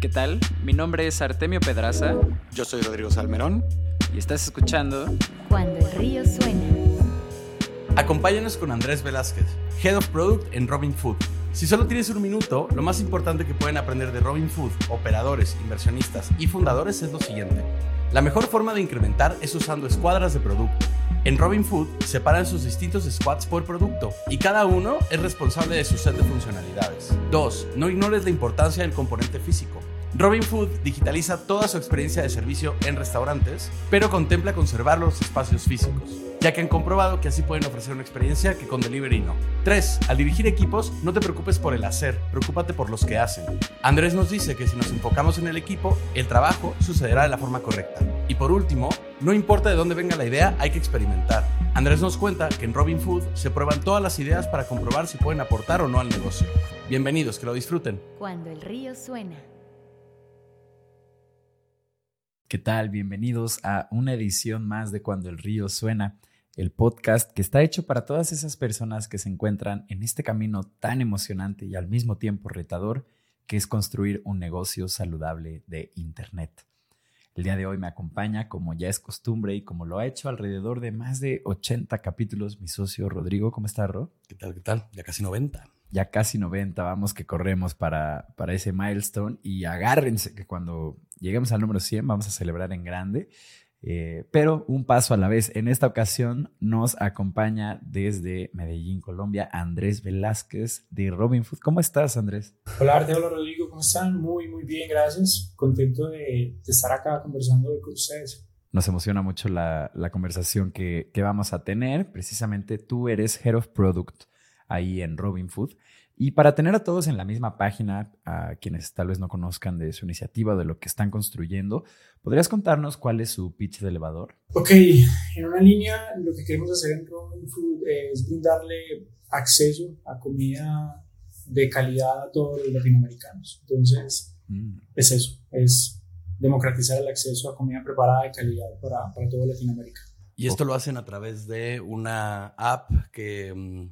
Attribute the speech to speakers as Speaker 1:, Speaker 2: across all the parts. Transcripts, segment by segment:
Speaker 1: ¿Qué tal? Mi nombre es Artemio Pedraza.
Speaker 2: Yo soy Rodrigo Salmerón.
Speaker 1: Y estás escuchando
Speaker 3: Cuando el río suena.
Speaker 4: Acompáñanos con Andrés Velázquez, Head of Product en Robin Food. Si solo tienes un minuto, lo más importante que pueden aprender de Robin Food, operadores, inversionistas y fundadores es lo siguiente. La mejor forma de incrementar es usando escuadras de producto. En Robin Food separan sus distintos squads por producto y cada uno es responsable de su set de funcionalidades. 2. No ignores la importancia del componente físico. Robin Food digitaliza toda su experiencia de servicio en restaurantes, pero contempla conservar los espacios físicos, ya que han comprobado que así pueden ofrecer una experiencia que con delivery no. 3. Al dirigir equipos, no te preocupes por el hacer, preocúpate por los que hacen. Andrés nos dice que si nos enfocamos en el equipo, el trabajo sucederá de la forma correcta. Y por último, no importa de dónde venga la idea, hay que experimentar. Andrés nos cuenta que en Robin Food se prueban todas las ideas para comprobar si pueden aportar o no al negocio. Bienvenidos, que lo disfruten.
Speaker 3: Cuando el río suena.
Speaker 1: ¿Qué tal? Bienvenidos a una edición más de Cuando el río suena, el podcast que está hecho para todas esas personas que se encuentran en este camino tan emocionante y al mismo tiempo retador que es construir un negocio saludable de Internet. El día de hoy me acompaña, como ya es costumbre y como lo ha hecho alrededor de más de 80 capítulos, mi socio Rodrigo. ¿Cómo está, Ro?
Speaker 4: ¿Qué tal? ¿Qué tal? Ya casi 90.
Speaker 1: Ya casi 90, vamos que corremos para, para ese milestone y agárrense que cuando lleguemos al número 100 vamos a celebrar en grande. Eh, pero un paso a la vez. En esta ocasión nos acompaña desde Medellín, Colombia, Andrés Velázquez de Robin Food. ¿Cómo estás, Andrés?
Speaker 5: Hola, Arte, hola, Rodrigo. ¿Cómo están? Muy, muy bien, gracias. Contento de, de estar acá conversando hoy con ustedes.
Speaker 1: Nos emociona mucho la, la conversación que, que, vamos a tener. Precisamente tú eres Head of Product ahí en Robin Food. Y para tener a todos en la misma página, a quienes tal vez no conozcan de su iniciativa, de lo que están construyendo, ¿podrías contarnos cuál es su pitch de elevador?
Speaker 5: Ok, en una línea lo que queremos hacer en Robin Food es brindarle acceso a comida de calidad a todos los latinoamericanos. Entonces, mm. es eso, es democratizar el acceso a comida preparada de calidad para, para toda Latinoamérica.
Speaker 4: Y esto lo hacen a través de una app que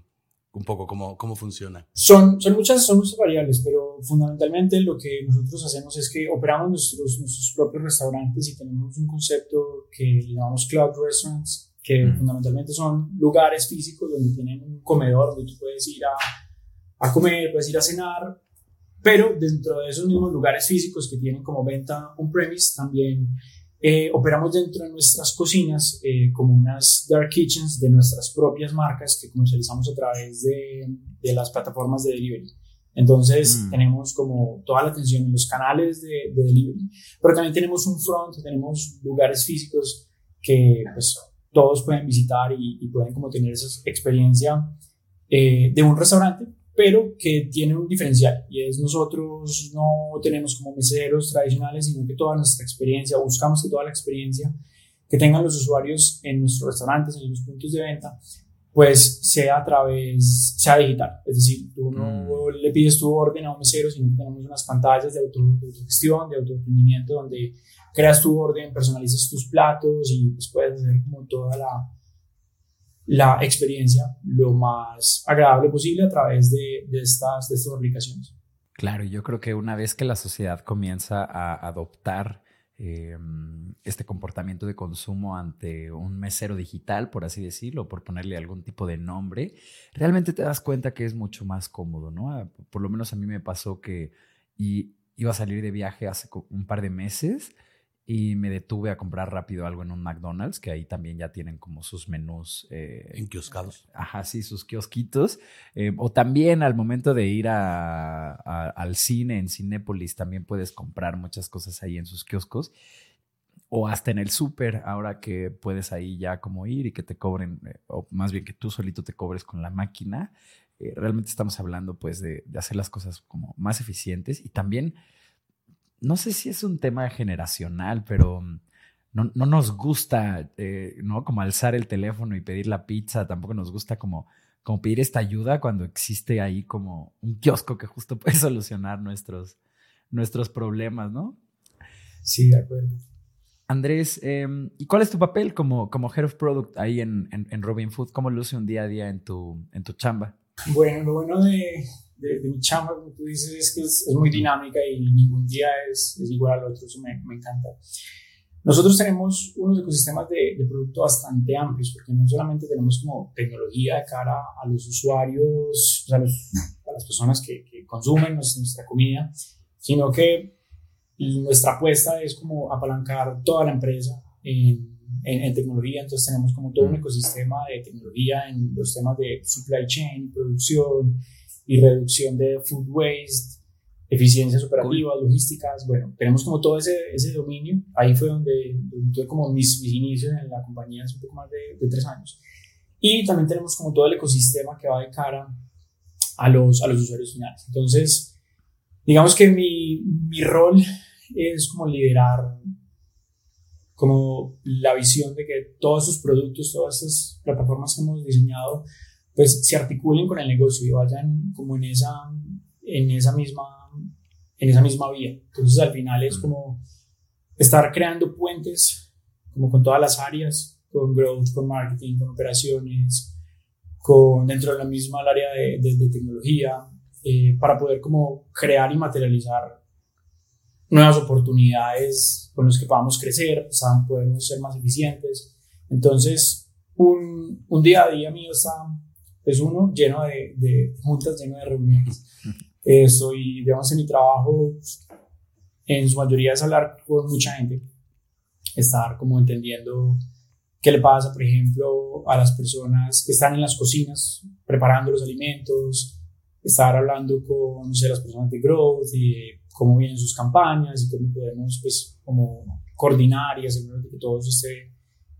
Speaker 4: un poco cómo, cómo funciona?
Speaker 5: Son, son, muchas, son muchas variables, pero fundamentalmente lo que nosotros hacemos es que operamos nuestros, nuestros propios restaurantes y tenemos un concepto que llamamos Cloud Restaurants, que mm. fundamentalmente son lugares físicos donde tienen un comedor donde tú puedes ir a, a comer, puedes ir a cenar, pero dentro de esos mismos lugares físicos que tienen como venta on-premise también eh, operamos dentro de nuestras cocinas eh, como unas dark kitchens de nuestras propias marcas que comercializamos a través de, de las plataformas de delivery. Entonces mm. tenemos como toda la atención en los canales de, de, delivery, pero también tenemos un front, tenemos lugares físicos que pues todos pueden visitar y, y pueden como tener esa experiencia eh, de un restaurante, pero que tiene un diferencial y es nosotros no tenemos como meseros tradicionales, sino que toda nuestra experiencia, buscamos que toda la experiencia que tengan los usuarios en nuestros restaurantes, en los puntos de venta, pues sea a través, sea digital. Es decir, tú no mm. le pides tu orden a un mesero, sino que tenemos unas pantallas de, auto, de autogestión, de autoemprendimiento, donde creas tu orden, personalizas tus platos y pues puedes hacer como toda la, la experiencia lo más agradable posible a través de, estas, de estas aplicaciones.
Speaker 1: Claro, yo creo que una vez que la sociedad comienza a adoptar eh, este comportamiento de consumo ante un mesero digital, por así decirlo, por ponerle algún tipo de nombre, realmente te das cuenta que es mucho más cómodo, ¿no? Ah, por lo menos a mí me pasó que iba a salir de viaje hace un par de meses y me detuve a comprar rápido algo en un McDonald's, que ahí también ya tienen como sus menús.
Speaker 4: Eh, en kioscados.
Speaker 1: Ajá, sí, sus kiosquitos. Eh, o también al momento de ir a, al cine en Cinépolis, también puedes comprar muchas cosas ahí en sus kioscos. O hasta en el súper, ahora que puedes ahí ya como ir y que te cobren, eh, o más bien que tú solito te cobres con la máquina. Eh, realmente estamos hablando pues de, de hacer las cosas como más eficientes y también no sé si es un tema generacional, pero no, no nos gusta, eh, ¿no? Como alzar el teléfono y pedir la pizza, tampoco nos gusta como, como pedir esta ayuda cuando existe ahí como un kiosco que justo puede solucionar nuestros, nuestros problemas, ¿no?
Speaker 5: Sí, de acuerdo.
Speaker 1: Andrés, em, ¿y cuál es tu papel como, como Head of Product ahí en, en, en, Robin Food? ¿Cómo luce un día a día en tu, en tu chamba?
Speaker 5: Bueno, lo bueno de, de, mi chamba, como tú dices, es que es, muy dinámica y ningún día es, es igual al otro, eso me, me, encanta. Nosotros tenemos unos ecosistemas de, de producto bastante amplios, porque no solamente tenemos como tecnología de cara a los usuarios, a, los, a las personas que, que consumen nuestra comida, sino que nuestra apuesta es como apalancar toda la empresa en, en, tecnología, entonces tenemos como todo un ecosistema de tecnología en los temas de supply chain, producción y reducción de food waste, eficiencias operativas, logísticas, bueno, tenemos como todo ese, ese dominio, ahí fue donde, tuve como mis, mis, inicios en la compañía hace un poco más de, de, tres años. Y también tenemos como todo el ecosistema que va de cara a los, a los usuarios finales. Entonces, digamos que mi, mi rol es como liderar como la visión de que todos esos productos, todas estas plataformas que hemos diseñado, pues se articulen con el negocio y vayan como en esa, en esa misma, en esa misma vía. Entonces al final es como estar creando puentes como con todas las áreas, con growth, con marketing, con operaciones, con dentro de la misma área de, de, tecnología, eh, para poder como crear y materializar nuevas oportunidades con las que podamos crecer, pues, podemos ser más eficientes. Entonces, un, un, día a día mío está, es uno lleno de, de juntas, lleno de reuniones. estoy, digamos, en mi trabajo, en su mayoría es hablar con mucha gente, estar como entendiendo qué le pasa, por ejemplo, a las personas que están en las cocinas preparando los alimentos, estar hablando con, no sé, las personas de growth y cómo vienen sus campañas y cómo podemos, pues, como coordinar y asegurarnos de que todo esté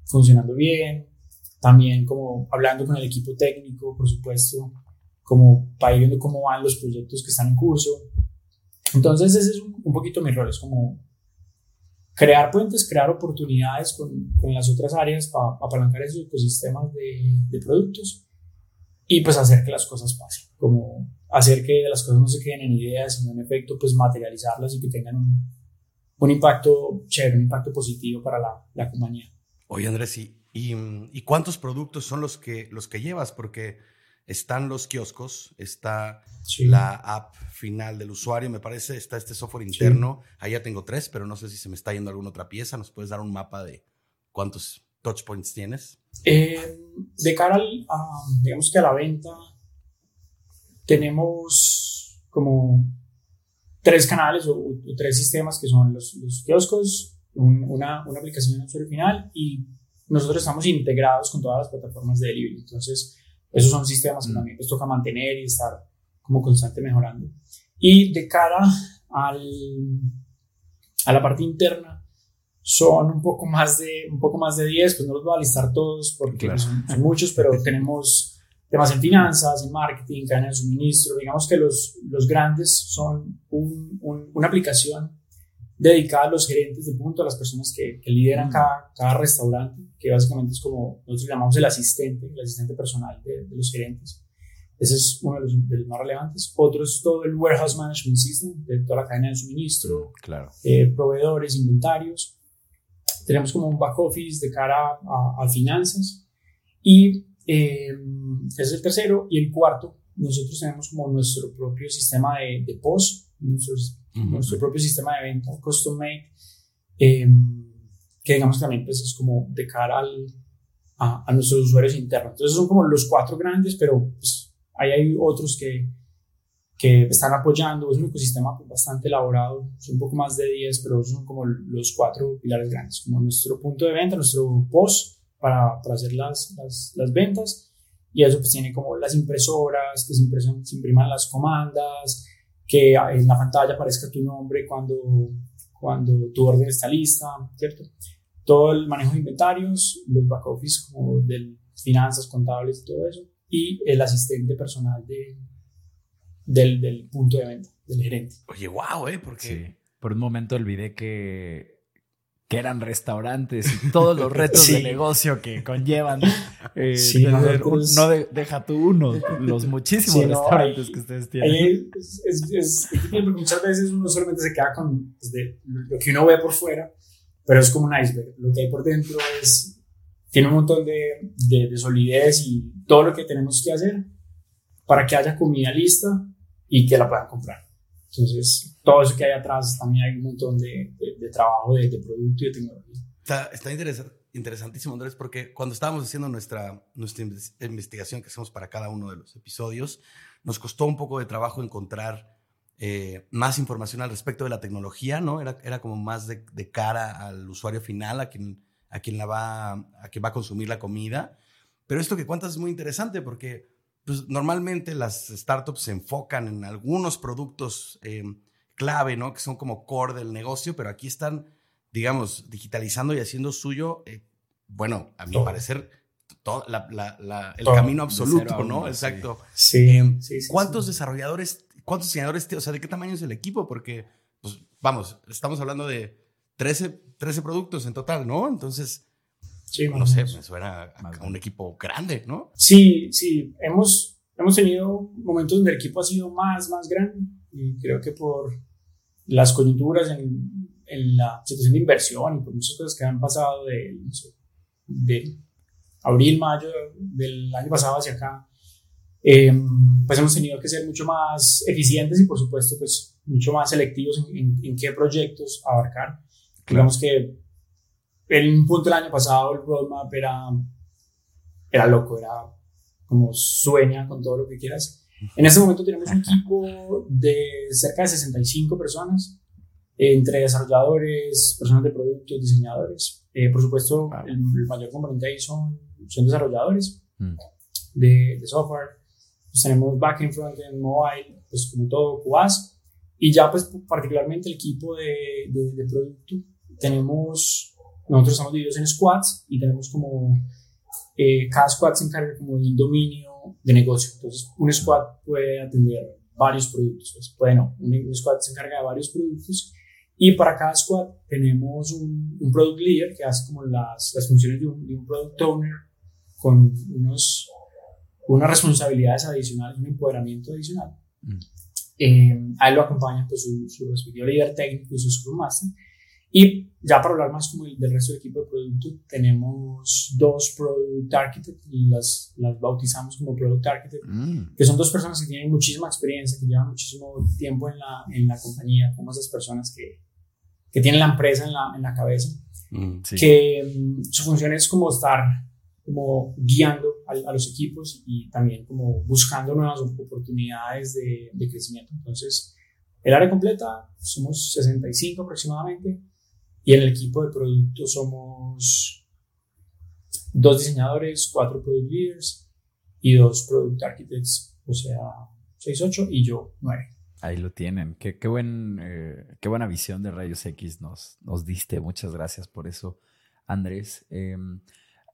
Speaker 5: funcionando bien. También como hablando con el equipo técnico, por supuesto, como para ir viendo cómo van los proyectos que están en curso. Entonces ese es un, poquito mi rol, es como crear puentes, crear oportunidades con, con las otras áreas para apalancar esos ecosistemas de, de productos y pues hacer que las cosas pasen, como hacer que las cosas no se queden en ideas, sino en efecto, pues materializarlas y que tengan un, un impacto chévere, un impacto positivo para la, la compañía.
Speaker 4: Oye, Andrés, ¿y, y, cuántos productos son los que, los que llevas? Porque están los kioscos, está la app final del usuario, me parece, está este software interno. Ahí ya tengo tres, pero no sé si se me está yendo alguna otra pieza. ¿Nos puedes dar un mapa de cuántos touch points tienes?
Speaker 5: Eh, de cara a, digamos que a la venta, tenemos como tres canales o, tres sistemas que son los, los kioscos, una, una, aplicación de usuario final y nosotros estamos integrados con todas las plataformas de delivery. Entonces, esos son sistemas que mm. también nos toca mantener y estar como constante mejorando. Y de cara al, a la parte interna, son un poco más de, un poco más de 10, pues no los voy a listar todos porque son, son, muchos, pero tenemos temas en finanzas, en marketing, cadena de suministro. Digamos que los, los grandes son un, una aplicación dedicada a los gerentes de punto, a las personas que, que lideran mm. cada, cada, restaurante, que básicamente es como nosotros llamamos el asistente, el asistente personal de, de los gerentes. Ese es uno de los, de los, más relevantes. Otro es todo el Warehouse Management System, de toda la cadena de suministro,
Speaker 1: mm, claro.
Speaker 5: eh, proveedores, inventarios. Tenemos como un back office de cara a, a finanzas. Y eh, ese es el tercero. Y el cuarto, nosotros tenemos como nuestro propio sistema de, de post, nuestro, nuestro, propio sistema de venta, custom made, eh, que digamos también pues es como de cara al, a, a, nuestros usuarios internos. Entonces son como los cuatro grandes, pero pues, ahí hay otros que, que están apoyando. Es un ecosistema bastante elaborado, son un poco más de 10, pero son como los cuatro pilares grandes, como nuestro punto de venta, nuestro post, para, para hacer las, las, las, ventas. Y eso pues tiene como las impresoras, que se, impresan, se impriman las comandas, que en la pantalla aparezca tu nombre cuando, cuando tu orden está lista, ¿cierto? Todo el manejo de inventarios, los back office como de finanzas, contables y todo eso, y el asistente personal de, del, del punto de venta, del gerente.
Speaker 4: Oye, wow, ¿eh? Porque...
Speaker 1: Por un momento olvidé que que eran restaurantes y todos los retos de negocio que conllevan. Eh, no deja tú uno, los muchísimos restaurantes que ustedes tienen.
Speaker 5: Es, es, muchas veces uno solamente se queda con pues, lo que uno ve por fuera, pero es como un iceberg. Lo que hay por dentro es, tiene un montón de, de, de solidez y todo lo que tenemos que hacer para que haya comida lista y que la puedan comprar. Entonces, todo eso que hay atrás también hay un montón de, de, trabajo de, de, producto y de tecnología.
Speaker 4: Está, está interesantísimo, Andrés, porque cuando estábamos haciendo nuestra, nuestra investigación que hacemos para cada uno de los episodios, nos costó un poco de trabajo encontrar eh, más información al respecto de la tecnología, ¿no? Era, era como más de, de, cara al usuario final, a quien, a quien la va, a quien va a consumir la comida. Pero esto que cuentas es muy interesante porque pues, normalmente las startups se enfocan en algunos productos eh, clave, ¿no? Que son como core del negocio, pero aquí están, digamos, digitalizando y haciendo suyo, eh, bueno, a mi parecer, todo, el camino absoluto, ¿no? Exacto.
Speaker 5: Eh,
Speaker 4: sí. ¿Cuántos desarrolladores, cuántos diseñadores, o sea, de qué tamaño es el equipo? Porque, pues, vamos, estamos hablando de 13, 13 productos en total, ¿no? Entonces, Sí, no sé, me suena a, un equipo grande, ¿no?
Speaker 5: Sí, sí, hemos, hemos tenido momentos donde el equipo ha sido más, más grande y creo que por las coyunturas en, en la situación de inversión y por muchas cosas que han pasado de, de abril, mayo del año pasado hacia acá, eh, pues hemos tenido que ser mucho más eficientes y por supuesto pues mucho más selectivos en, en, qué proyectos abarcar. Digamos que en un punto del año pasado el roadmap era, era loco, era como sueña con todo lo que quieras. En este momento tenemos un equipo de cerca de 65 personas, entre desarrolladores, personas de productos, diseñadores. Eh, por supuesto, el, mayor componente ahí son, son desarrolladores mm. de, de, software. Pues tenemos backend, frontend, mobile, pues como todo, QAS. Y ya pues particularmente el equipo de, de, de producto, tenemos nosotros estamos divididos en squads y tenemos como, eh, cada squad se encarga como de un dominio de negocio. Entonces, un squad puede atender varios productos. Pues, puede no, un, squad se encarga de varios productos y para cada squad tenemos un, un product leader que hace como las, las funciones de un, de un, product owner con unos, unas responsabilidades adicionales, un empoderamiento adicional. Mm. Eh, a él lo acompaña pues, su, su respectivo líder técnico y su Scrum Master. Y ya para hablar más como del resto del equipo de producto, tenemos dos Product Architects, las, las bautizamos como Product Architect, mm. que son dos personas que tienen muchísima experiencia, que llevan muchísimo tiempo en la, en la compañía, como esas personas que, que tienen la empresa en la, en la cabeza, mm, que mm, su función es como estar como guiando a, a, los equipos y también como buscando nuevas oportunidades de, de crecimiento. Entonces, el área completa somos 65 aproximadamente y en el equipo de producto somos dos diseñadores, cuatro product leaders y dos product architects, o sea, 6, 8 y yo 9.
Speaker 1: Ahí lo tienen. Qué, qué, buen, eh, qué buena visión de Rayos X nos, nos diste. Muchas gracias por eso, Andrés. Em,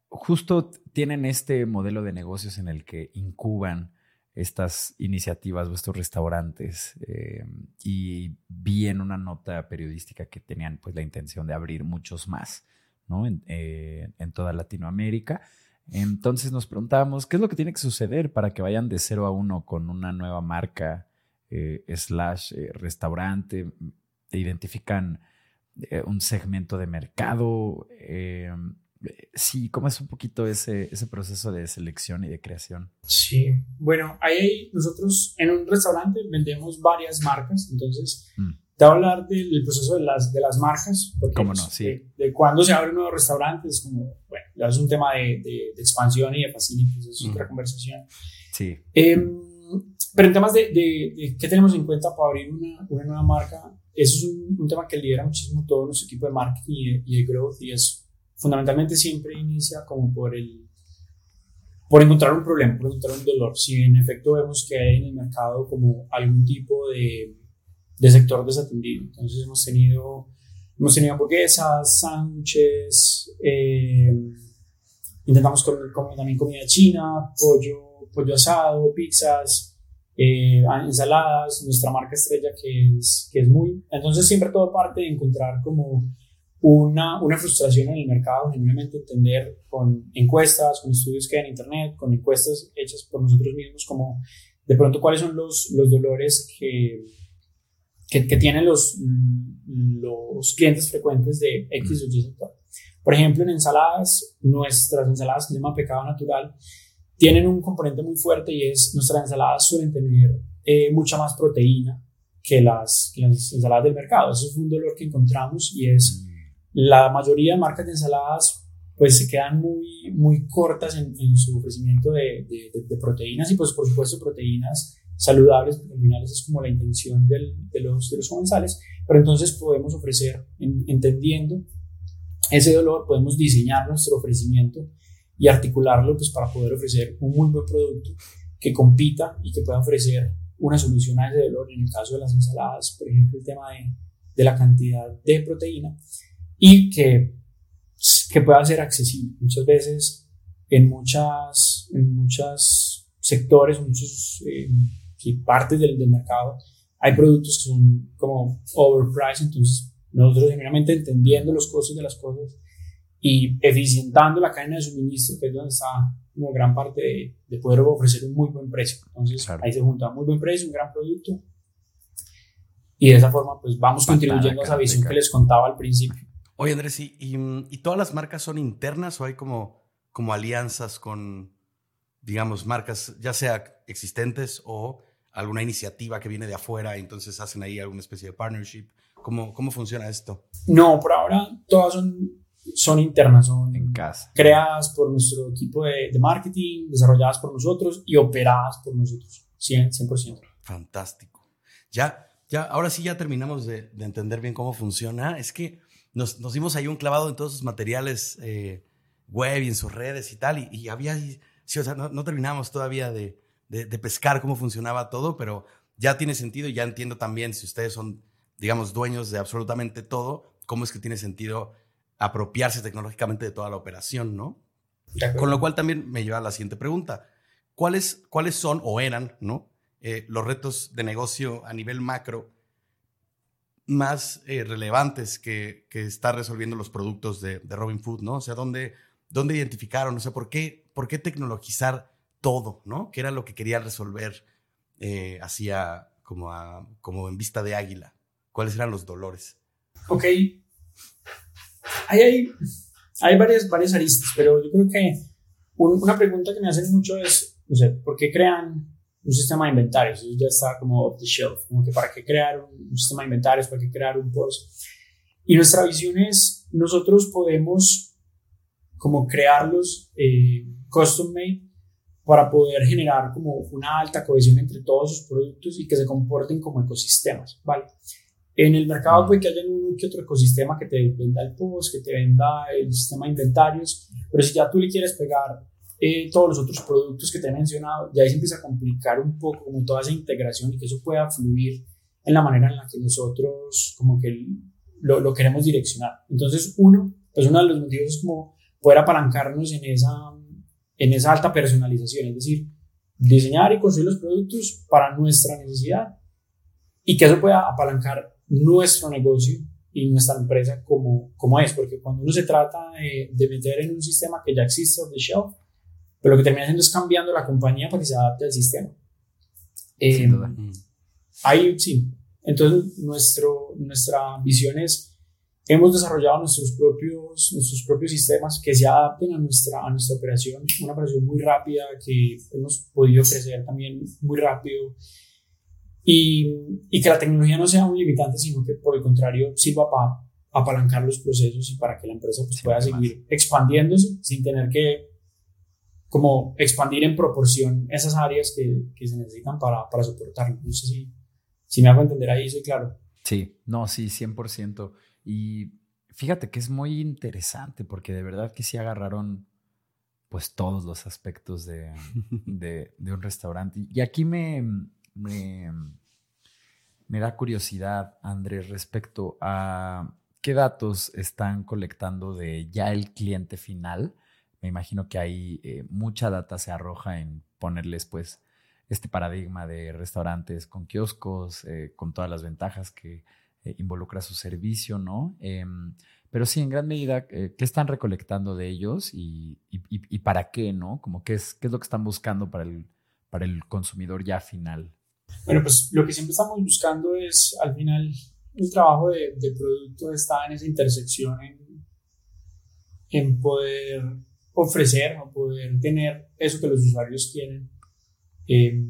Speaker 1: justo tienen este modelo de negocios en el que incuban estas iniciativas o estos restaurantes eh, y vi en una nota periodística que tenían pues la intención de abrir muchos más ¿no? en, eh, toda Latinoamérica. Entonces nos preguntábamos, ¿qué es lo que tiene que suceder para que vayan de cero a uno con una nueva marca eh, slash restaurante? ¿Identifican un segmento de mercado? Sí, ¿cómo es un poquito ese, ese proceso de selección y de creación?
Speaker 5: Sí, bueno, ahí nosotros en un restaurante vendemos varias marcas, entonces mm. te voy a hablar del, proceso de las, de las marcas, porque
Speaker 1: ¿Cómo no?
Speaker 5: Pues,
Speaker 1: sí.
Speaker 5: de, de, cuando se abre un nuevo restaurante es como, bueno, ya es un tema de, de, expansión y de facilities, es otra mm. conversación.
Speaker 1: Sí.
Speaker 5: Eh, pero en temas de, de, qué tenemos en cuenta para abrir una, una nueva marca, eso es un, un, tema que lidera muchísimo todo nuestro equipo de marketing y de, y de growth y es fundamentalmente siempre inicia como por el por encontrar un problema, por encontrar un dolor. Si en efecto vemos que hay en el mercado como algún tipo de, de sector desatendido, entonces hemos tenido hemos tenido hamburguesas, sándwiches, eh, intentamos comer, también comida china, pollo, pollo asado, pizzas, eh, ensaladas, nuestra marca estrella que es, que es muy. Entonces siempre todo parte de encontrar como una, una frustración en el mercado, genuinamente entender con encuestas, con estudios que hay en Internet, con encuestas hechas por nosotros mismos, como de pronto cuáles son los, los dolores que, que, que, tienen los, los clientes frecuentes de X o Y sector. Por ejemplo, en ensaladas, nuestras ensaladas que se llaman pecado natural, tienen un componente muy fuerte y es nuestras ensaladas suelen tener eh, mucha más proteína que las, que las ensaladas del mercado. Eso es un dolor que encontramos y es la mayoría de marcas de ensaladas pues se quedan muy, muy cortas en, en su ofrecimiento de, de, de, proteínas y pues por supuesto proteínas saludables, porque al final esa es como la intención del, de, los, de los comensales, pero entonces podemos ofrecer, en, entendiendo ese dolor, podemos diseñar nuestro ofrecimiento y articularlo pues para poder ofrecer un muy buen producto que compita y que pueda ofrecer una solución a ese dolor, en el caso de las ensaladas, por ejemplo, el tema de, de la cantidad de proteína y que que pueda ser accesible. Muchas veces en muchas, en muchos sectores, muchas eh, partes del, del, mercado, hay productos que son como overpriced, entonces nosotros generalmente entendiendo los costos de las cosas y eficientando la cadena de suministro, que es donde está como gran parte de, de poder ofrecer un muy buen precio. Entonces ahí se junta un muy buen precio, un gran producto y de esa forma pues vamos contribuyendo a esa visión que les contaba al principio.
Speaker 4: Oye, Andrés, ¿y, y, todas las marcas son internas o hay como, como alianzas con, digamos, marcas ya sea existentes o alguna iniciativa que viene de afuera, y entonces hacen ahí alguna especie de partnership? ¿Cómo, cómo funciona esto?
Speaker 5: No, por ahora todas son, son internas, son
Speaker 1: en casa.
Speaker 5: creadas por nuestro equipo de, de marketing, desarrolladas por nosotros y operadas por nosotros, 100%. 100%.
Speaker 4: Fantástico. Ya, ya, ahora sí ya terminamos de, de entender bien cómo funciona. Es que nos, nos dimos ahí un clavado en todos sus materiales eh, web y en sus redes y tal, y, había, sí, o sea, no, no terminamos todavía de, de, de, pescar cómo funcionaba todo, pero ya tiene sentido y ya entiendo también si ustedes son, digamos, dueños de absolutamente todo, cómo es que tiene sentido apropiarse tecnológicamente de toda la operación, ¿no? Con lo cual también me lleva a la siguiente pregunta. ¿Cuáles, cuáles son o eran, ¿no? Eh, los retos de negocio a nivel macro más eh, relevantes que, que está resolviendo los productos de, de Robin Food, ¿no? O sea, ¿dónde, dónde identificaron? O sea, ¿por qué, ¿por qué tecnologizar todo, ¿no? ¿Qué era lo que quería resolver eh, hacia como, a, como en vista de águila? ¿Cuáles eran los dolores?
Speaker 5: Ok. Hay, hay, hay varias, varias aristas, pero yo creo que una pregunta que me hacen mucho es, no sé, ¿por qué crean un sistema de inventarios, eso ya está como off the shelf, como que para qué crear un, sistema de inventarios, para qué crear un post. Y nuestra visión es, nosotros podemos como crearlos eh, custom made para poder generar como una alta cohesión entre todos sus productos y que se comporten como ecosistemas, ¿vale? En el mercado puede que haya un que otro ecosistema que te venda el post, que te venda el sistema de inventarios, pero si ya tú le quieres pegar eh, todos los otros productos que te he mencionado, ya ahí se empieza a complicar un poco como toda esa integración y que eso pueda fluir en la manera en la que nosotros como que lo, lo queremos direccionar. Entonces, uno, pues uno de los motivos es como poder apalancarnos en esa, en esa alta personalización, es decir, diseñar y construir los productos para nuestra necesidad y que eso pueda apalancar nuestro negocio y nuestra empresa como, como es, porque cuando uno se trata de, de meter en un sistema que ya existe off the shelf, pero lo que termina haciendo es cambiando la compañía para que se adapte al sistema. Eh, ahí sí. Entonces, nuestro, nuestra visión es, hemos desarrollado nuestros propios, nuestros propios sistemas que se adapten a nuestra, a nuestra operación, una operación muy rápida que hemos podido crecer también muy rápido. Y, y que la tecnología no sea un limitante, sino que por el contrario sirva para apalancar los procesos y para que la empresa pues, pueda seguir expandiéndose sin tener que como expandir en proporción esas áreas que, que se necesitan para, para soportarlo. No sé si, si me hago entender ahí, soy claro.
Speaker 1: Sí, no, sí, 100%. Y fíjate que es muy interesante porque de verdad que sí agarraron pues todos los aspectos de, de, de un restaurante. Y aquí me, me, me da curiosidad, Andrés, respecto a qué datos están colectando de ya el cliente final me imagino que ahí eh, mucha data se arroja en ponerles pues este paradigma de restaurantes con kioscos, eh, con todas las ventajas que eh, involucra su servicio, ¿no? Em, pero sí, en gran medida, ¿qué están recolectando de ellos y, y, para qué, ¿no? Como qué es, qué es lo que están buscando para el, para el consumidor ya final.
Speaker 5: Bueno, pues lo que siempre estamos buscando es, al final, el trabajo de, de producto está en esa intersección en, en poder ofrecer o poder tener eso que los usuarios quieren eh,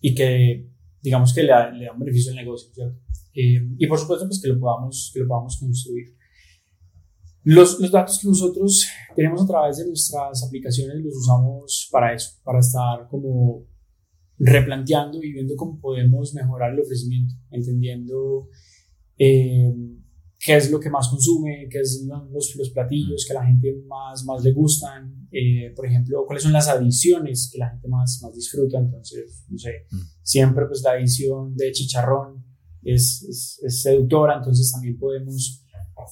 Speaker 5: y que digamos que le da, le da, un beneficio al negocio, ¿cierto? Eh, y por supuesto, pues que lo podamos, que lo podamos construir. Los, los, datos que nosotros tenemos a través de nuestras aplicaciones los usamos para eso, para estar como replanteando y viendo cómo podemos mejorar el ofrecimiento, entendiendo eh, qué es lo que más consume, qué es los, los platillos que a la gente más, más le gustan, eh, por ejemplo, cuáles son las adiciones que la gente más, más disfruta. Entonces, no sé, mm. siempre pues la adición de chicharrón es, es, es, seductora, entonces también podemos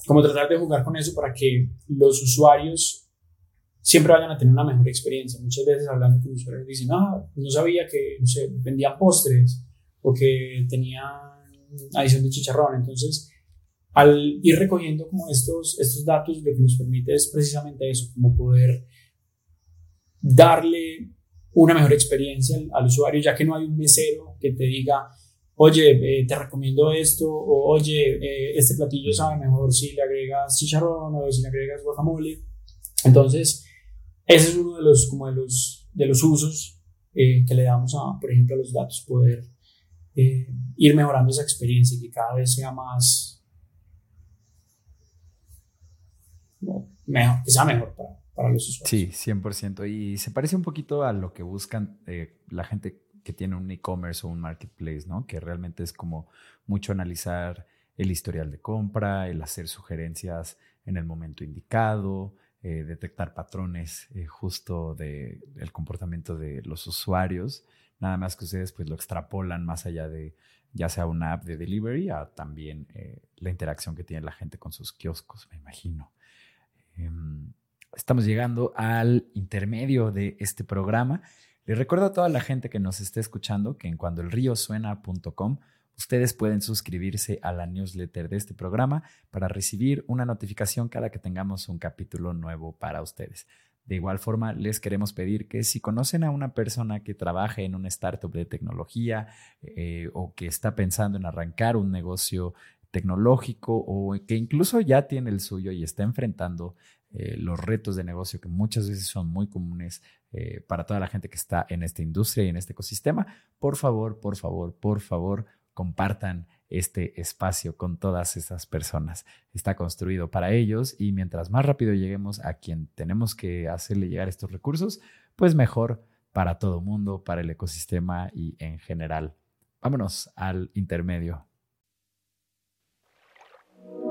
Speaker 5: como tratar de jugar con eso para que los usuarios siempre vayan a tener una mejor experiencia. Muchas veces hablando con usuarios dicen, ah, no sabía que, no sé, vendían postres o que tenían adición de chicharrón. Entonces, al ir recogiendo como estos, estos datos, lo que nos permite es precisamente eso, como poder darle una mejor experiencia al, usuario, ya que no hay un mesero que te diga, oye, eh, te recomiendo esto, o oye, eh, este platillo sabe mejor si le agregas chicharrón o si le agregas guacamole. Entonces, ese es uno de los, como de los, de los usos eh, que le damos a, por ejemplo, a los datos, poder ir mejorando esa experiencia y que cada vez sea más, mejor, que mejor para, los usuarios.
Speaker 1: Sí, 100%. Y se parece un poquito a lo que buscan eh, la gente que tiene un e-commerce o un marketplace, ¿no? Que realmente es como mucho analizar el historial de compra, el hacer sugerencias en el momento indicado, eh, detectar patrones eh, justo del el comportamiento de los usuarios. Nada más que ustedes pues lo extrapolan más allá de ya sea una app de delivery a también la interacción que tiene la gente con sus kioscos, me imagino. Em, estamos llegando al intermedio de este programa. Les recuerdo a toda la gente que nos esté escuchando que en cuandoelriosuena.com ustedes pueden suscribirse a la newsletter de este programa para recibir una notificación cada que tengamos un capítulo nuevo para ustedes. De igual forma, les queremos pedir que si conocen a una persona que trabaje en una startup de tecnología eh, o que está pensando en arrancar un negocio tecnológico o que incluso ya tiene el suyo y está enfrentando eh, los retos de negocio que muchas veces son muy comunes eh, para toda la gente que está en esta industria y en este ecosistema, por favor, por favor, por favor, compartan este espacio con todas esas personas. Está construido para ellos y mientras más rápido lleguemos a quien tenemos que hacerle llegar estos recursos, pues mejor para todo mundo, para el ecosistema y en general. Vámonos al intermedio.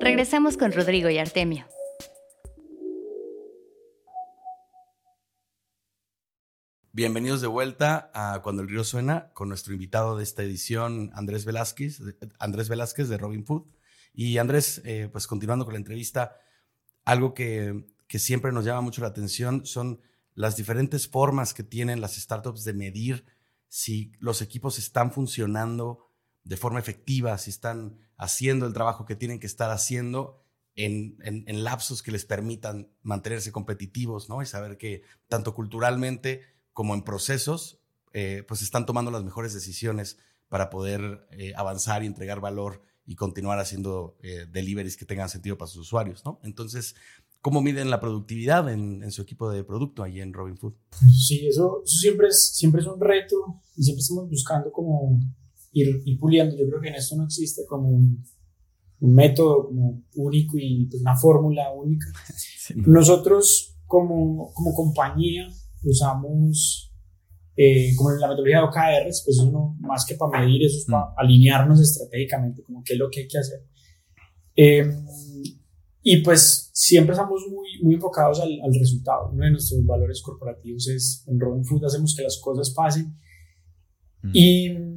Speaker 3: Regresamos con Rodrigo y Artemio.
Speaker 4: Bienvenidos de vuelta a Cuando el río suena con nuestro invitado de esta edición, Andrés Velázquez, Andrés Velázquez de Robin Food. Y Andrés, eh, pues continuando con la entrevista, algo que, que siempre nos llama mucho la atención son las diferentes formas que tienen las startups de medir si los equipos están funcionando de forma efectiva, si están haciendo el trabajo que tienen que estar haciendo en, en, lapsos que les permitan mantenerse competitivos, ¿no? Y saber que tanto culturalmente como en procesos, eh, pues están tomando las mejores decisiones para poder eh, avanzar y entregar valor y continuar haciendo eh, deliveries que tengan sentido para sus usuarios, ¿no? Entonces, ¿cómo miden la productividad en, su equipo de producto ahí en Robin Food?
Speaker 5: Sí, eso, eso siempre, es, siempre es un reto y siempre estamos buscando como ir, puliendo. Yo creo que en esto no existe como un, método como único y pues, una fórmula única. Nosotros como, como compañía usamos eh, como en la metodología de OKRs, pues eso más que para medir, eso es para mm. alinearnos estratégicamente, como qué es lo que hay que hacer. Em, y pues siempre estamos muy, muy enfocados al, al, resultado. Uno de nuestros valores corporativos es en Robin Food hacemos que las cosas pasen. Mm. Y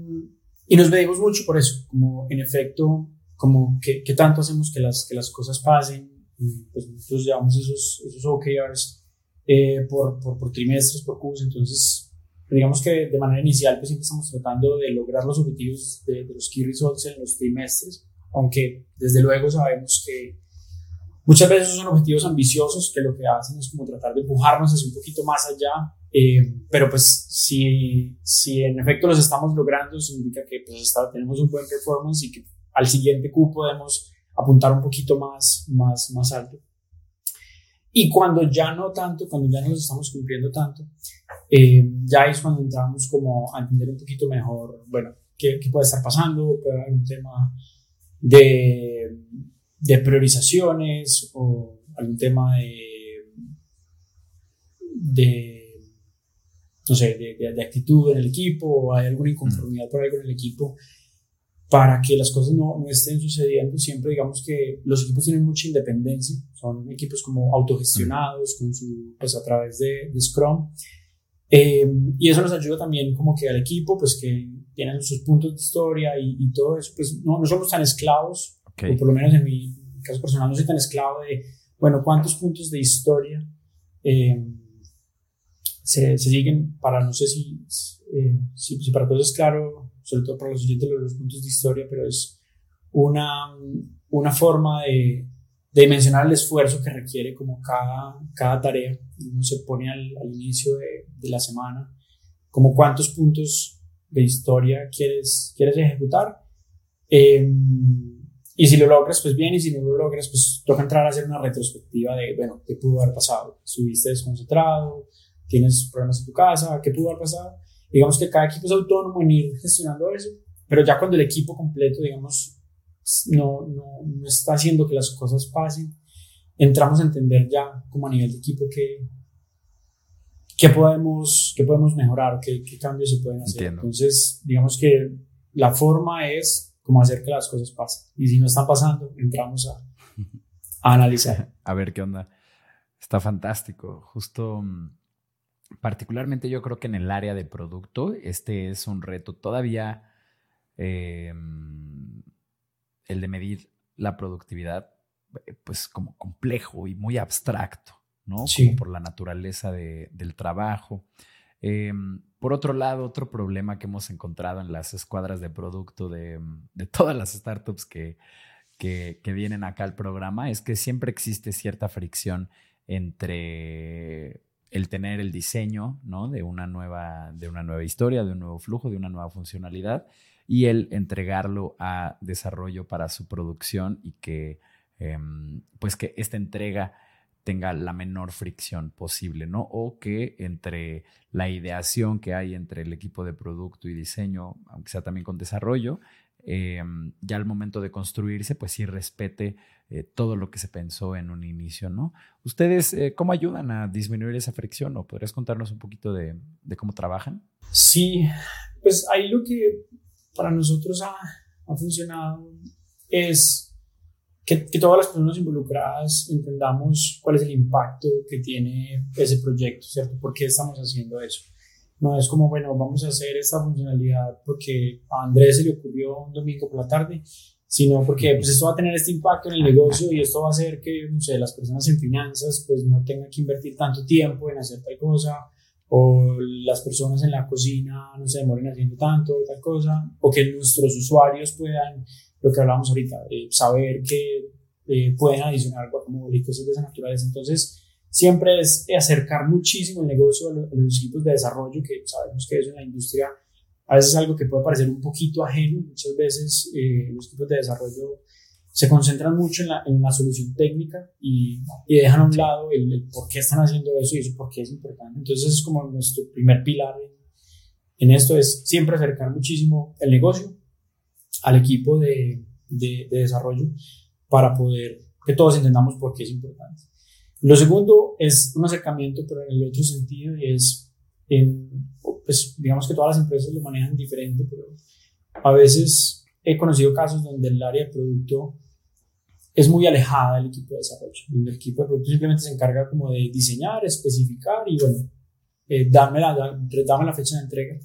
Speaker 5: y nos medimos mucho por eso, como en efecto, como qué, tanto hacemos que las, que las cosas pasen. Y pues nosotros llevamos esos, esos OKRs eh, por, por, por, trimestres, por cursos. Entonces, digamos que de manera inicial, pues siempre estamos tratando de lograr los objetivos de, de los key results en los trimestres, aunque desde luego sabemos que Muchas veces son objetivos ambiciosos que lo que hacen es como tratar de empujarnos hacia un poquito más allá, eh, pero pues si, si en efecto los estamos logrando, significa que pues está, tenemos un buen performance y que al siguiente Q podemos apuntar un poquito más, más, más alto. Y cuando ya no tanto, cuando ya no los estamos cumpliendo tanto, eh, ya es cuando entramos como a entender un poquito mejor, bueno, qué, qué puede estar pasando, puede haber un tema de de priorizaciones o algún tema de, de no sé, de, de, actitud en el equipo o hay alguna inconformidad por algo en el equipo para que las cosas no, no, estén sucediendo. Siempre digamos que los equipos tienen mucha independencia, son equipos como autogestionados con su, pues a través de, de Scrum. Eh, y eso nos ayuda también como que al equipo, pues que tienen sus puntos de historia y, y todo eso, pues no, no somos tan esclavos o por lo menos en mi caso personal, no soy tan esclavo de, bueno, cuántos puntos de historia eh, se, se, siguen para, no sé si, eh, si, si, para todos es claro, sobre todo para los oyentes, los, los puntos de historia, pero es una, una forma de, de dimensionar el esfuerzo que requiere como cada, cada tarea. Uno se pone al, al inicio de, de, la semana, como cuántos puntos de historia quieres, quieres ejecutar. Eh, y si lo logras, pues bien, y si no lo logras, pues toca entrar a hacer una retrospectiva de, bueno, ¿qué pudo haber pasado? ¿Estuviste desconcentrado? ¿Tienes problemas en tu casa? ¿Qué pudo haber pasado? Digamos que cada equipo es autónomo en ir gestionando eso, pero ya cuando el equipo completo, digamos, no, no, no está haciendo que las cosas pasen, entramos a entender ya como a nivel de equipo qué, qué, podemos, qué podemos mejorar, qué, qué cambios se pueden hacer. Entonces, digamos que la forma es cómo hacer que las cosas pasen. Y si no están pasando, entramos a, a analizar.
Speaker 1: a ver qué onda. Está fantástico. Justo, mm, particularmente yo creo que en el área de producto, este es un reto todavía, eh, el de medir la productividad, eh, pues como complejo y muy abstracto, ¿no?
Speaker 5: Sí.
Speaker 1: por la naturaleza de, del trabajo. Eh, por otro lado, otro problema que hemos encontrado en las escuadras de producto de, de todas las startups que, que, que, vienen acá al programa es que siempre existe cierta fricción entre el tener el diseño ¿no? de, una nueva, de una nueva historia, de un nuevo flujo, de una nueva funcionalidad y el entregarlo a desarrollo para su producción y que, eh, pues que esta entrega tenga la menor fricción posible, ¿no? O que entre la ideación que hay entre el equipo de producto y diseño, aunque sea también con desarrollo, eh, ya al momento de construirse, pues sí respete eh, todo lo que se pensó en un inicio, ¿no? ¿Ustedes eh, cómo ayudan a disminuir esa fricción o podrías contarnos un poquito de, cómo trabajan?
Speaker 5: Sí, pues ahí lo que para nosotros ha, ha funcionado es que, que, todas las personas involucradas entendamos cuál es el impacto que tiene ese proyecto, ¿cierto? ¿Por qué estamos haciendo eso? No es como, bueno, vamos a hacer esta funcionalidad porque a Andrés se le ocurrió un domingo por la tarde, sino porque pues esto va a tener este impacto en el negocio y esto va a hacer que, no sé, las personas en finanzas pues no tengan que invertir tanto tiempo en hacer tal cosa, o las personas en la cocina no se demoren haciendo tanto tal cosa, o que nuestros usuarios puedan lo que hablábamos ahorita, eh, saber que eh, pueden adicionar guacamole y cosas de esa naturaleza. Entonces, siempre es acercar muchísimo el negocio a, los equipos de desarrollo, que sabemos que eso en la industria a veces es algo que puede parecer un poquito ajeno. Muchas veces eh, los equipos de desarrollo se concentran mucho en la, en la solución técnica y, y, dejan a un lado el, el, por qué están haciendo eso y eso por qué es importante. Entonces, es como nuestro primer pilar en, en esto, es siempre acercar muchísimo el negocio al equipo de, de, de, desarrollo para poder que todos entendamos por qué es importante. Lo segundo es un acercamiento, pero en el otro sentido, y es, en, pues digamos que todas las empresas lo manejan diferente, pero a veces he conocido casos donde el área de producto es muy alejada del equipo de desarrollo, el equipo de producto simplemente se encarga como de diseñar, especificar y bueno, eh, darme, la, dame la fecha de entrega.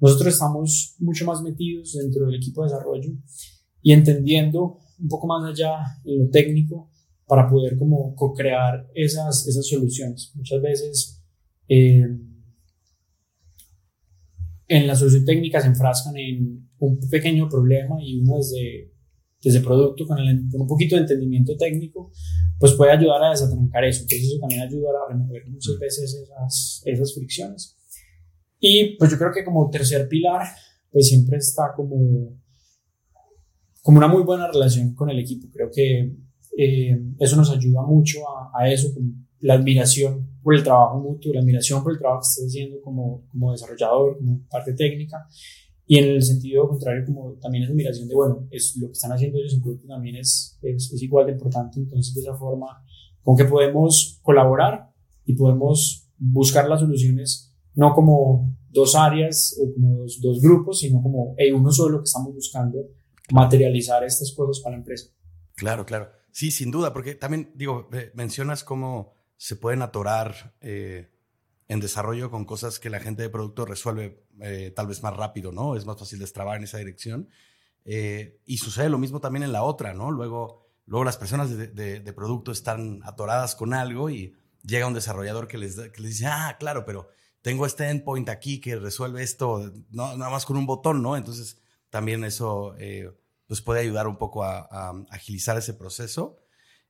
Speaker 5: Nosotros estamos mucho más metidos dentro del equipo de desarrollo y entendiendo un poco más allá en lo técnico para poder como co-crear esas, esas soluciones. Muchas veces eh, en la solución técnica se enfrascan en un pequeño problema y uno desde, desde producto con, con un poquito de entendimiento técnico, pues puede ayudar a desatrancar eso. Entonces eso también ayuda a remover muchas veces esas, esas fricciones. Y pues yo creo que como tercer pilar, pues siempre está como, como una muy buena relación con el equipo. Creo que eh, eso nos ayuda mucho a, a eso, la admiración por el trabajo mutuo, la admiración por el trabajo que estás haciendo como, como desarrollador, como parte técnica, y en el sentido contrario, como también es admiración de, bueno, es, lo que están haciendo ellos en producto también es, es, es, igual de importante, entonces de esa forma, con que podemos colaborar y podemos buscar las soluciones, no como dos áreas o como dos, dos grupos, sino como hey, uno solo que estamos buscando materializar estas cosas para la empresa.
Speaker 4: Claro, claro. Sí, sin duda, porque también, digo, mencionas cómo se pueden atorar eh, en desarrollo con cosas que la gente de producto resuelve eh, tal vez más rápido, ¿no? Es más fácil destrabar en esa dirección. Eh, y sucede lo mismo también en la otra, ¿no? Luego, luego las personas de, de, producto están atoradas con algo y llega un desarrollador que les, que les dice, ah, claro, pero tengo este endpoint aquí que resuelve esto no, nada más con un botón, ¿no? Entonces, también eso pues puede ayudar un poco a, agilizar ese proceso.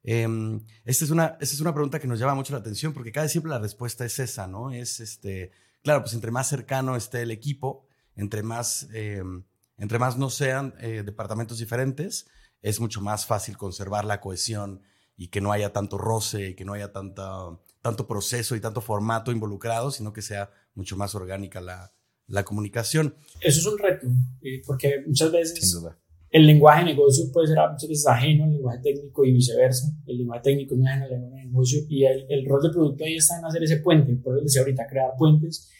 Speaker 4: Em, esta, es una, esta es una pregunta que nos llama mucho la atención porque casi siempre la respuesta es esa, ¿no? Es, este, claro, pues entre más cercano esté el equipo, entre más, em, entre más no sean eh, departamentos diferentes, es mucho más fácil conservar la cohesión y que no haya tanto roce y que no haya tanta, tanto proceso y tanto formato involucrado, sino que sea mucho más orgánica la, la comunicación.
Speaker 5: Eso es un reto, eh, porque muchas veces... Sin duda el lenguaje de negocio puede ser muchas veces ajeno al lenguaje técnico y viceversa. El lenguaje técnico es ajeno al lenguaje de negocio y el, el, rol de producto ahí está en hacer ese puente, por eso decía ahorita, crear puentes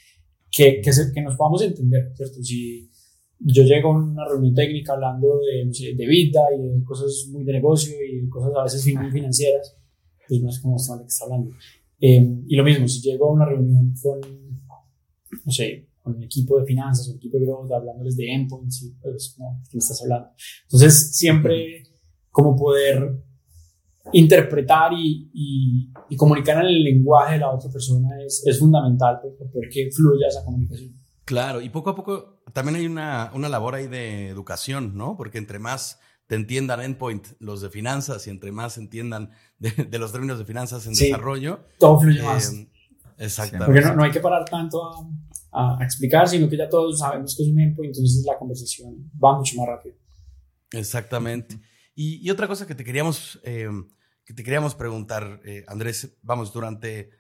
Speaker 5: que, que, se, que, nos podamos entender, ¿cierto? Si yo llego a una reunión técnica hablando de, no sé, de vida y de cosas muy de negocio y de cosas a veces muy financieras, pues no sé cómo está de qué está hablando. Eh, y lo mismo, si llego a una reunión con, no sé, con el equipo de finanzas o el equipo de growth, hablándoles de endpoints y pues, como, ¿qué me estás hablando? Entonces, siempre como poder interpretar y, y, y, comunicar en el lenguaje de la otra persona es, es fundamental pues, para poder que fluya esa comunicación.
Speaker 4: Claro, y poco a poco también hay una, una labor ahí de educación, ¿no? Porque entre más te entiendan endpoint los de finanzas y entre más entiendan de, de los términos de finanzas en desarrollo.
Speaker 5: Todo fluye más.
Speaker 4: Exactamente.
Speaker 5: Porque no, no, hay que parar tanto a, a, explicar, sino que ya todos sabemos que es un endpoint, entonces la conversación va mucho más rápido.
Speaker 4: Exactamente. Y, y otra cosa que te queríamos, eh, que te queríamos preguntar, eh, Andrés, vamos, durante,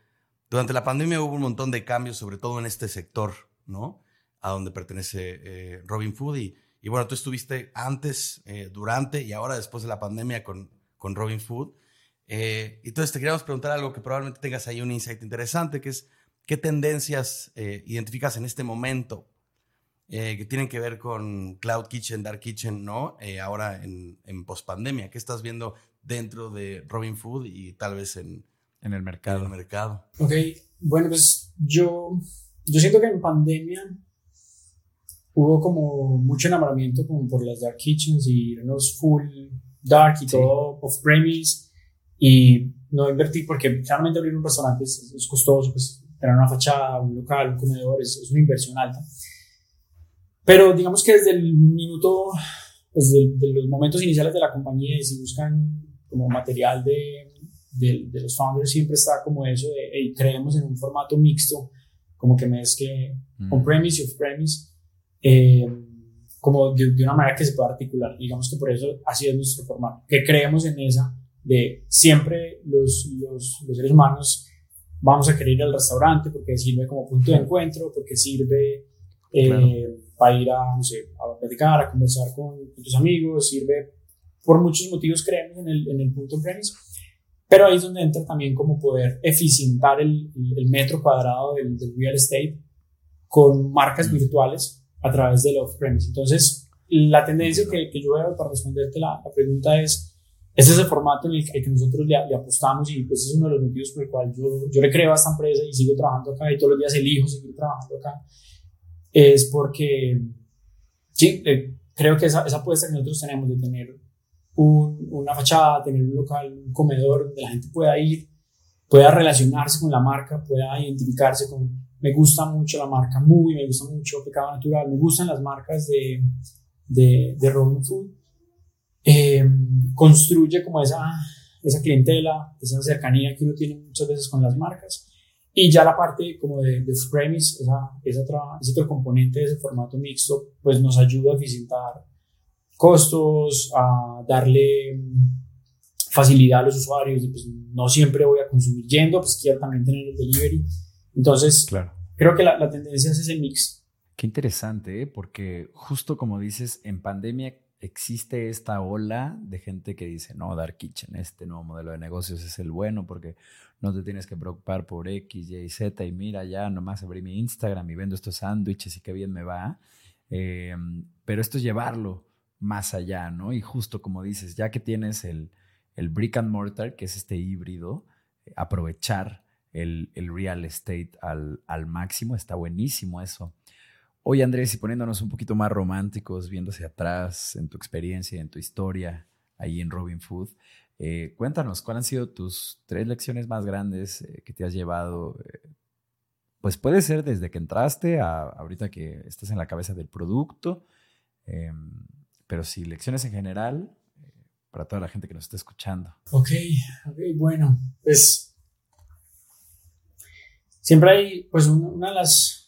Speaker 4: durante la pandemia hubo un montón de cambios, sobre todo en este sector, ¿no? A donde pertenece eh, Robin Food. Y, y, bueno, tú estuviste antes, eh, durante y ahora después de la pandemia con, con Robin Food. Eh, entonces te queríamos preguntar algo que probablemente tengas ahí un insight interesante, que es ¿Qué tendencias eh, identificas en este momento eh, que tienen que ver con Cloud Kitchen, Dark Kitchen, ¿no? Eh, ahora en, en pospandemia. ¿Qué estás viendo dentro de Robin Food y tal vez en,
Speaker 1: en el mercado?
Speaker 4: En el mercado.
Speaker 5: Ok, bueno, pues yo, yo siento que en pandemia hubo como mucho enamoramiento como por las Dark Kitchens y los full dark y todo off-premise y no invertir porque claramente abrir un restaurante es, es costoso, pues tener una fachada, un local, un comedor, es, una inversión alta. Pero digamos que desde el minuto, desde pues, los momentos iniciales de la compañía, si buscan como material de, de, de los founders, siempre está como eso de, hey, creemos en un formato mixto, como que mezcle mm. on-premise y off-premise, eh, como de, de, una manera que se pueda articular. Digamos que por eso así es nuestro formato, que creemos en esa de siempre los, los, los seres humanos vamos a querer ir al restaurante porque sirve como punto de encuentro, porque sirve eh, para ir a, no sé, a platicar, a conversar con, tus amigos, sirve por muchos motivos, creemos, en el, en el punto premise. Pero ahí es donde entra también como poder eficientar el, el metro cuadrado del, del, real estate con marcas virtuales a través del off-premise. Entonces, la tendencia que, que, yo veo para responderte la, la pregunta es es el formato en el que, nosotros le, apostamos y pues es uno de los motivos por el cual yo, yo le creo a esta empresa y sigo trabajando acá y todos los días elijo seguir trabajando acá. Es porque, sí, eh, creo que esa, esa apuesta que nosotros tenemos de tener una fachada, tener un local, un comedor donde la gente pueda ir, pueda relacionarse con la marca, pueda identificarse con, me gusta mucho la marca Muy, me gusta mucho Pecado Natural, me gustan las marcas de, de, de Robin Food. Eh, construye como esa, esa clientela, esa cercanía que uno tiene muchas veces con las marcas. Y ya la parte como de, de premise, esa, esa otra, ese otro componente de ese formato mixto, pues nos ayuda a eficientar costos, a darle mm, facilidad a los usuarios y pues no siempre voy a consumir yendo, pues quiero también tener el delivery. Entonces, claro. creo que la, la tendencia es ese mix.
Speaker 1: Qué interesante, ¿eh? porque justo como dices, en pandemia existe esta ola de gente que dice, no, Dark Kitchen, este nuevo modelo de negocios es el bueno porque no te tienes que preocupar por X, Y, Z y mira, ya nomás abrí mi Instagram y vendo estos sándwiches y qué bien me va. Em, pero esto es llevarlo más allá, ¿no? Y justo como dices, ya que tienes el, el brick and mortar, que es este híbrido, eh, aprovechar el, el real estate al, al, máximo, está buenísimo eso. Oye Andrés, y poniéndonos un poquito más románticos, hacia atrás en tu experiencia, en tu historia ahí en Robin Food, eh, cuéntanos, ¿cuáles han sido tus tres lecciones más grandes eh, que te has llevado? pues puede ser desde que entraste a ahorita que estás en la cabeza del producto, em, pero sí, lecciones en general eh, para toda la gente que nos está escuchando.
Speaker 5: Ok, ok, bueno, pues siempre hay, pues una, de las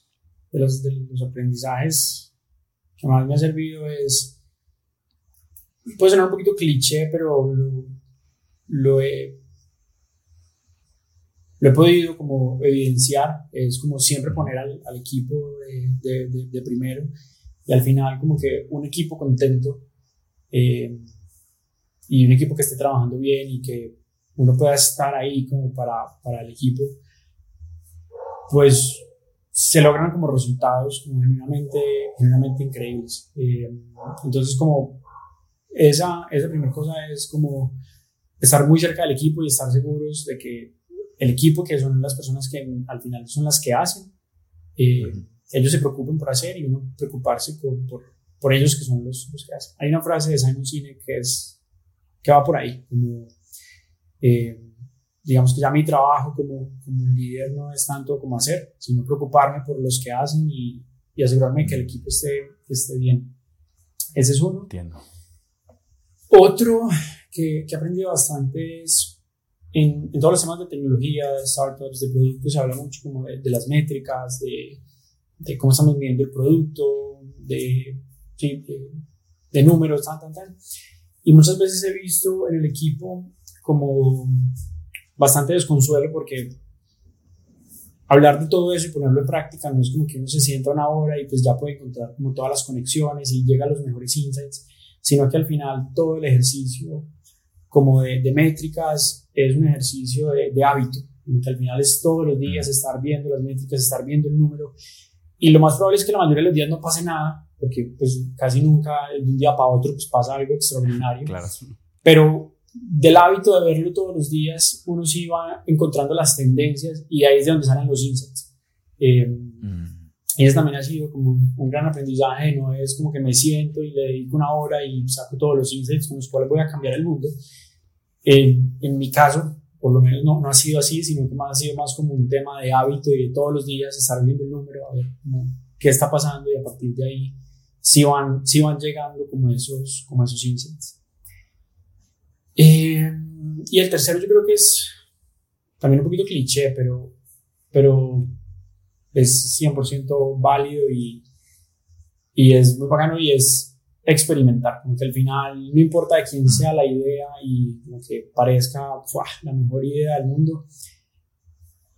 Speaker 5: de los, de los aprendizajes que más me ha servido es, puede sonar un poquito cliché, pero lo, lo he lo he podido como evidenciar, es como siempre poner al, al equipo de, de, de, primero y al final como que un equipo contento eh, y un equipo que esté trabajando bien y que uno pueda estar ahí como para, para el equipo, pues se logran como resultados como genuinamente, genuinamente increíbles. Eh, entonces como esa, esa primera cosa es como estar muy cerca del equipo y estar seguros de que el equipo, que son las personas que al final son las que hacen, eh, ellos se preocupen por hacer y uno preocuparse por, por, ellos que son los, los, que hacen. Hay una frase de Simon Sinek que, es, que va por ahí, como, eh, digamos que ya mi trabajo como, como líder no es tanto como hacer, sino preocuparme por los que hacen y, y asegurarme que el equipo esté, esté bien. Ese es uno.
Speaker 1: Entiendo.
Speaker 5: Otro que, que he aprendido bastante es en, en, todos los temas de tecnología, de startups, de productos, se habla mucho como de, de las métricas, de, de cómo estamos viendo el producto, de, de, números, tan, tan, tan. Y muchas veces he visto en el equipo como bastante desconsuelo porque hablar de todo eso y ponerlo en práctica no es como que uno se sienta una hora y pues ya puede encontrar como todas las conexiones y llega a los mejores insights, sino que al final todo el ejercicio como de, de métricas es un ejercicio de, de hábito, que al final es todos los días estar viendo las métricas, estar viendo el número y lo más probable es que la mayoría de los días no pase nada, porque pues casi nunca de un día para otro pues pasa algo extraordinario.
Speaker 1: Claro.
Speaker 5: Pero del hábito de verlo todos los días, uno sí va encontrando las tendencias y ahí es de donde salen los insights. Eh, mm. Y eso también ha sido como un, gran aprendizaje, no es como que me siento y le dedico una hora y saco todos los insights con los cuales voy a cambiar el mundo. Eh, en mi caso, por lo menos no, no ha sido así, sino que más ha sido más como un tema de hábito y de todos los días estar viendo el número, a ver qué está pasando y a partir de ahí sí van, sí van llegando como esos, como esos insights. Eh, y el tercero yo creo que es también un poquito cliché, pero, pero es 100% válido y, y es muy bacano y es experimentar, como que al final no importa de quién sea la idea y como que parezca la mejor idea del mundo,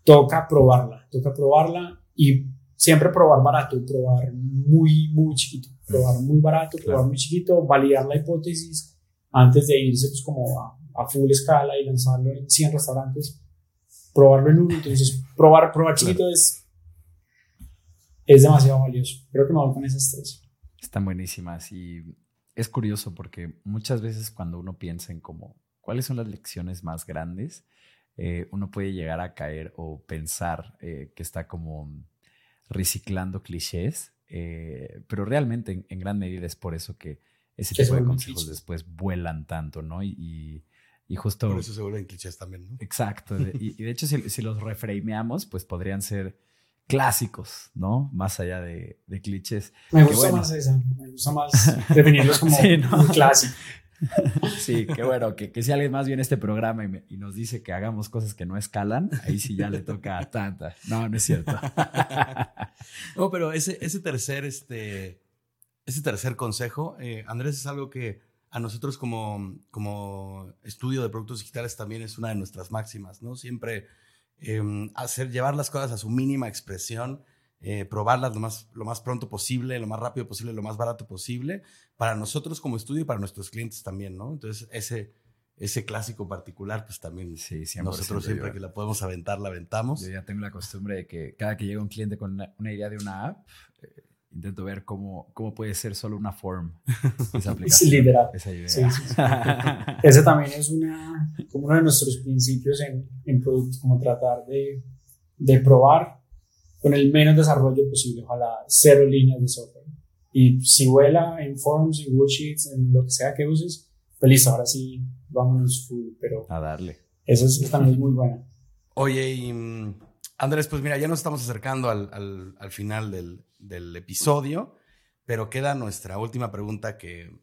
Speaker 5: toca probarla, toca probarla y siempre probar barato, probar muy, muy chiquito, probar muy barato, probar muy chiquito, validar la hipótesis antes de irse pues como a, a full escala y lanzarlo en 100 restaurantes, probarlo en uno, entonces probar, probar chiquito es, es demasiado valioso, creo que me voy con esas tres.
Speaker 1: Están buenísimas y es curioso porque muchas veces cuando uno piensa en cómo, cuáles son las lecciones más grandes, eh, uno puede llegar a caer o pensar eh, que está como reciclando clichés, eh, pero realmente en, gran medida es por eso que ese tipo de consejos después vuelan tanto, ¿no? Y, y, y justo...
Speaker 4: Por eso se vuelven clichés también, ¿no?
Speaker 1: Exacto. Y, y de hecho, si, si los reframeamos, pues podrían ser clásicos, ¿no? Más allá de, de clichés.
Speaker 5: Me gusta
Speaker 1: bueno.
Speaker 5: más esa, me gusta más definirlos como
Speaker 1: Sí, ¿no?
Speaker 5: un clásico.
Speaker 1: Sí, qué bueno, que, que si alguien más viene a este programa y, me- y nos dice que hagamos cosas que no escalan, ahí sí ya le toca a tanta. No, no es cierto.
Speaker 4: No, pero ese, ese tercer, este, ese tercer consejo, eh, Andrés, es algo que a nosotros como, como estudio de productos digitales también es una de nuestras máximas, ¿no? Siempre eh, hacer, llevar las cosas a su mínima expresión, eh, probarlas lo más, lo más pronto posible, lo más rápido posible, lo más barato posible, para nosotros como estudio y para nuestros clientes también, ¿no? Entonces, ese, ese clásico particular, pues también
Speaker 1: Sí, 100%.
Speaker 4: nosotros siempre
Speaker 1: yo-
Speaker 4: que la podemos aventar, la aventamos.
Speaker 1: Yo ya tengo la costumbre de que cada que llega un cliente con una, una idea de una app, eh, intento ver cómo, cómo puede ser solo una form esa aplicación.
Speaker 5: literal.
Speaker 1: Esa idea.
Speaker 5: Sí, sí, sí. Ese también es una, como uno de nuestros principios en, en producto, como tratar de, de probar con el menos desarrollo posible, ojalá cero líneas de software. Y si vuela en Forms, en Google Sheets, en lo que sea que uses, pues listo, ahora sí, vámonos full, pero
Speaker 1: A darle.
Speaker 5: esa, es, también es muy buena.
Speaker 4: Oye, y mm, Andrés, pues mira, ya nos estamos acercando al, al- al final del, del episodio, pero queda nuestra última pregunta que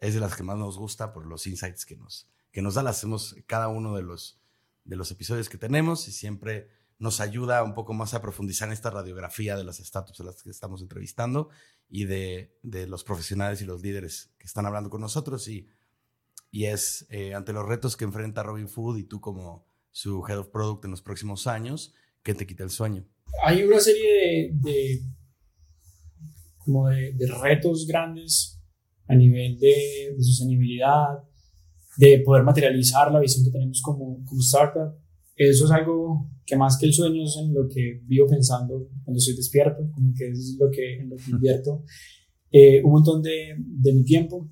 Speaker 4: es de las que más nos gusta por los insights que nos, que nos da. La hacemos cada uno de los, de los episodios que tenemos y siempre nos ayuda un poco más a profundizar en esta radiografía de las startups a las que estamos entrevistando y de, de los profesionales y los líderes que están hablando con nosotros. Y, y es eh, ante los retos que enfrenta Robin Food y tú como su Head of Product en los próximos años, que te quita el sueño.
Speaker 5: Hay una serie de, de- como de, de retos grandes a nivel de, de sostenibilidad, de poder materializar la visión que tenemos como, como startup. Eso es algo que más que el sueño es en lo que vivo pensando cuando estoy despierto, como que es lo que, en lo que invierto eh, un montón de, de mi tiempo.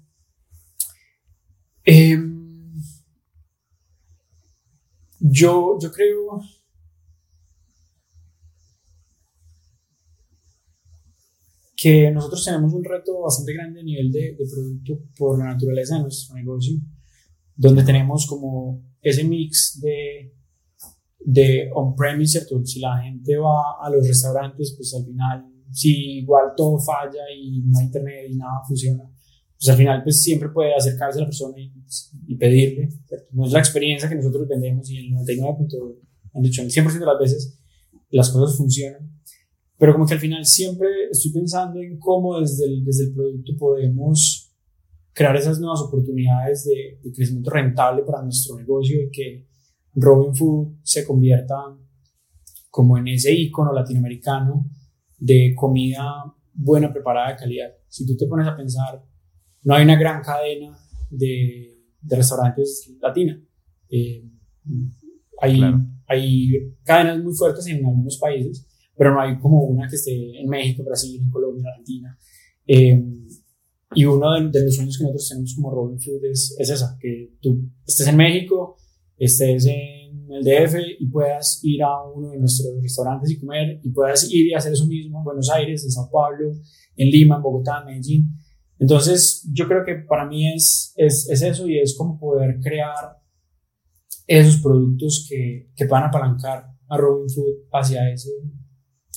Speaker 5: Em, yo, yo creo que nosotros tenemos un reto bastante grande a nivel de, de producto por la naturaleza de nuestro negocio, donde tenemos como ese mix de, de on-premise, ¿cierto? Si la gente va a los restaurantes, pues al final, si igual todo falla y no hay internet y nada funciona, pues al final pues siempre puede acercarse a la persona y, y pedirle, ¿cierto? No es la experiencia que nosotros vendemos y el 99. han dicho, el 100% de las veces las cosas funcionan pero como que al final siempre estoy pensando en cómo desde el, desde el producto podemos crear esas nuevas oportunidades de, de crecimiento rentable para nuestro negocio y que Robin Food se convierta como en ese icono latinoamericano de comida buena, preparada, de calidad. Si tú te pones a pensar, no hay una gran cadena de, de restaurantes latina. Eh, hay,
Speaker 1: Claro.
Speaker 5: hay cadenas muy fuertes en algunos países, pero no hay como una que esté en México, Brasil, Colombia, en Argentina. Eh, y uno de, de los sueños que nosotros tenemos como Robin Food es, es esa, que tú estés en México, estés en el DF y puedas ir a uno de nuestros restaurantes y comer, y puedas ir y hacer eso mismo en Buenos Aires, en Sao Paulo, en Lima, en Bogotá, en Medellín. Entonces, yo creo que para mí es, es, es eso y es como poder crear esos productos que, que van a apalancar a Robin Food hacia ese,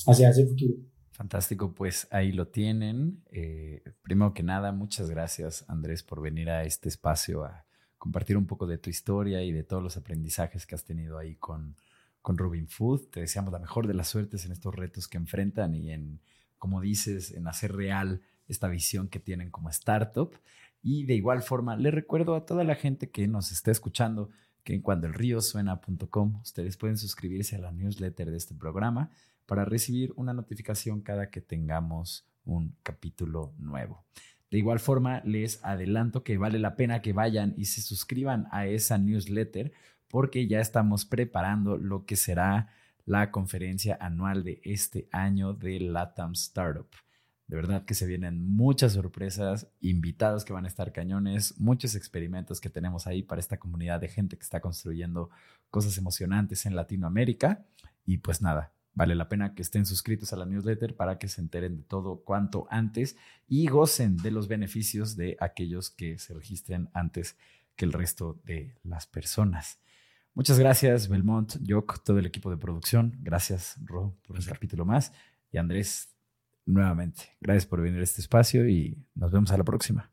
Speaker 5: hacia ese futuro.
Speaker 1: Fantástico, pues ahí lo tienen. Eh, primero que nada, muchas gracias Andrés por venir a este espacio a compartir un poco de tu historia y de todos los aprendizajes que has tenido ahí con, con Food. Te deseamos la mejor de las suertes en estos retos que enfrentan y en, como dices, en hacer real esta visión que tienen como startup. Y de igual forma, le recuerdo a toda la gente que nos está escuchando que en cuandoelriosuena.com ustedes pueden suscribirse a la newsletter de este programa para recibir una notificación cada que tengamos un capítulo nuevo. De igual forma, les adelanto que vale la pena que vayan y se suscriban a esa newsletter porque ya estamos preparando lo que será la conferencia anual de este año de LATAM Startup. De verdad que se vienen muchas sorpresas, invitados que van a estar cañones, muchos experimentos que tenemos ahí para esta comunidad de gente que está construyendo cosas emocionantes en Latinoamérica. Y pues nada, vale la pena que estén suscritos a la newsletter para que se enteren de todo cuanto antes y gocen de los beneficios de aquellos que se registren antes que el resto de las personas. Muchas gracias, Belmont, Jock, todo el equipo de producción. Gracias, Ro, por el capítulo más. Y Andrés, nuevamente, gracias por venir a este espacio y nos vemos a la próxima.